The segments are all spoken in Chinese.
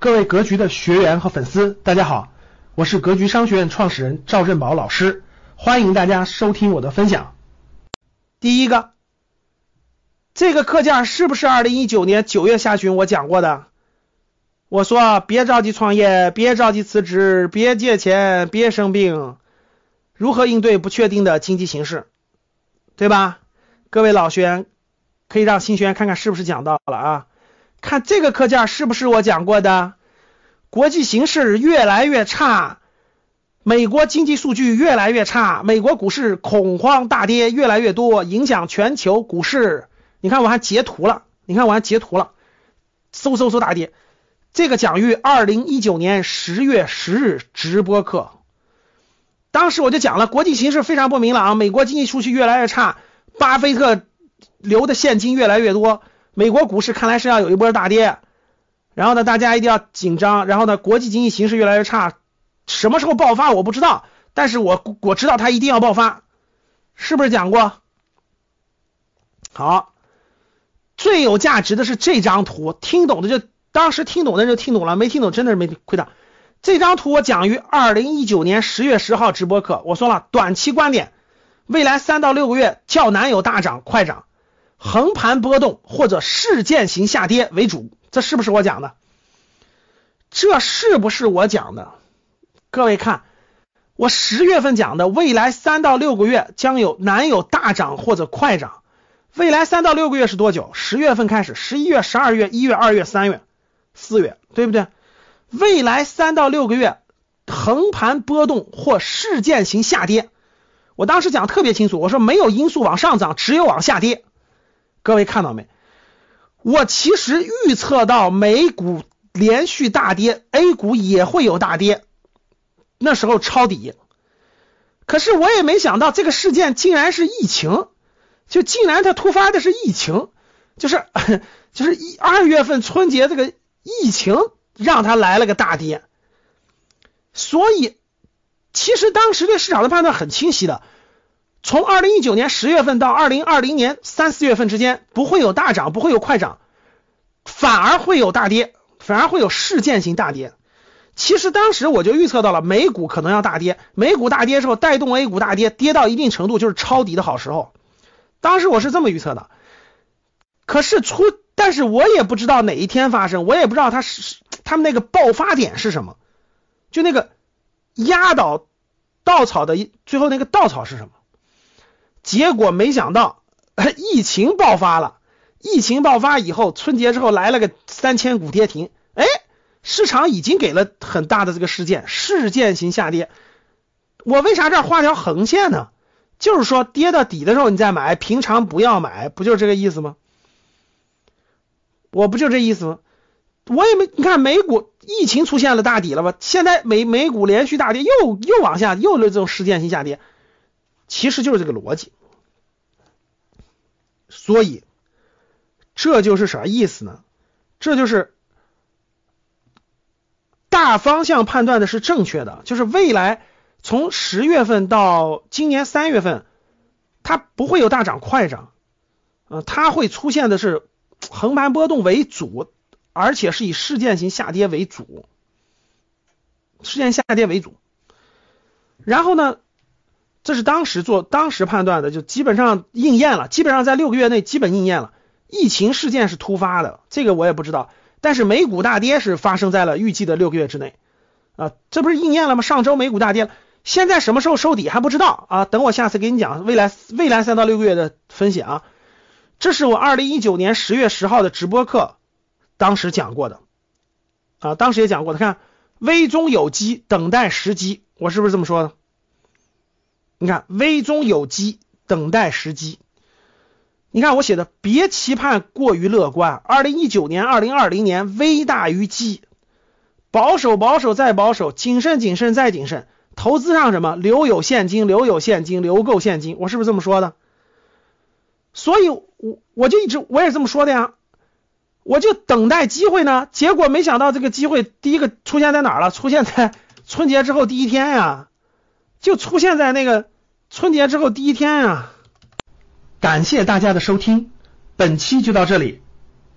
各位格局的学员和粉丝，大家好，我是格局商学院创始人赵振宝老师，欢迎大家收听我的分享。第一个，这个课件是不是二零一九年九月下旬我讲过的？我说别着急创业，别着急辞职，别借钱，别生病，如何应对不确定的经济形势，对吧？各位老学员可以让新学员看看是不是讲到了啊？看这个课件是不是我讲过的？国际形势越来越差，美国经济数据越来越差，美国股市恐慌大跌越来越多，影响全球股市。你看我还截图了，你看我还截图了，嗖嗖嗖大跌。这个讲于二零一九年十月十日直播课，当时我就讲了，国际形势非常不明朗，美国经济数据越来越差，巴菲特留的现金越来越多。美国股市看来是要有一波大跌，然后呢，大家一定要紧张。然后呢，国际经济形势越来越差，什么时候爆发我不知道，但是我我知道它一定要爆发，是不是讲过？好，最有价值的是这张图，听懂的就当时听懂的就听懂了，没听懂真的是没亏大。这张图我讲于二零一九年十月十号直播课，我说了短期观点，未来三到六个月较难有大涨快涨。横盘波动或者事件型下跌为主，这是不是我讲的？这是不是我讲的？各位看，我十月份讲的，未来三到六个月将有难有大涨或者快涨。未来三到六个月是多久？十月份开始，十一月、十二月、一月、二月、三月、四月，对不对？未来三到六个月横盘波动或事件型下跌，我当时讲特别清楚，我说没有因素往上涨，只有往下跌。各位看到没？我其实预测到美股连续大跌，A 股也会有大跌，那时候抄底。可是我也没想到这个事件竟然是疫情，就竟然它突发的是疫情，就是 就是一二月份春节这个疫情让它来了个大跌。所以其实当时对市场的判断很清晰的。从二零一九年十月份到二零二零年三四月份之间，不会有大涨，不会有快涨，反而会有大跌，反而会有事件型大跌。其实当时我就预测到了美股可能要大跌，美股大跌之后带动 A 股大跌，跌到一定程度就是抄底的好时候。当时我是这么预测的。可是出，但是我也不知道哪一天发生，我也不知道它是他们那个爆发点是什么，就那个压倒稻草的最后那个稻草是什么？结果没想到，疫情爆发了。疫情爆发以后，春节之后来了个三千股跌停。哎，市场已经给了很大的这个事件，事件型下跌。我为啥这儿画条横线呢？就是说跌到底的时候你再买，平常不要买，不就是这个意思吗？我不就这意思吗？我也没，你看美股疫情出现了大底了吧？现在美美股连续大跌，又又往下，又这种事件型下跌，其实就是这个逻辑。所以，这就是啥意思呢？这就是大方向判断的是正确的，就是未来从十月份到今年三月份，它不会有大涨快涨，呃，它会出现的是横盘波动为主，而且是以事件型下跌为主，事件下跌为主。然后呢？这是当时做当时判断的，就基本上应验了，基本上在六个月内基本应验了。疫情事件是突发的，这个我也不知道，但是美股大跌是发生在了预计的六个月之内啊，这不是应验了吗？上周美股大跌，现在什么时候收底还不知道啊，等我下次给你讲未来未来三到六个月的分析啊。这是我二零一九年十月十号的直播课，当时讲过的啊，当时也讲过的，看危中有机，等待时机，我是不是这么说的？你看，危中有机，等待时机。你看我写的，别期盼过于乐观。二零一九年、二零二零年危大于机，保守、保守再保守，谨慎、谨慎再谨慎。投资上什么？留有现金，留有现金，留够现金。我是不是这么说的？所以，我我就一直我也这么说的呀。我就等待机会呢，结果没想到这个机会第一个出现在哪儿了？出现在春节之后第一天呀。就出现在那个春节之后第一天啊。感谢大家的收听本期就到这里。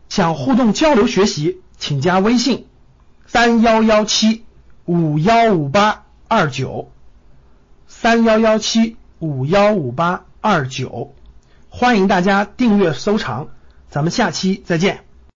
想互动交流学习请加微信三幺幺七五幺五八二九三幺幺七五幺五八二九。欢迎大家订阅收藏咱们下期再见。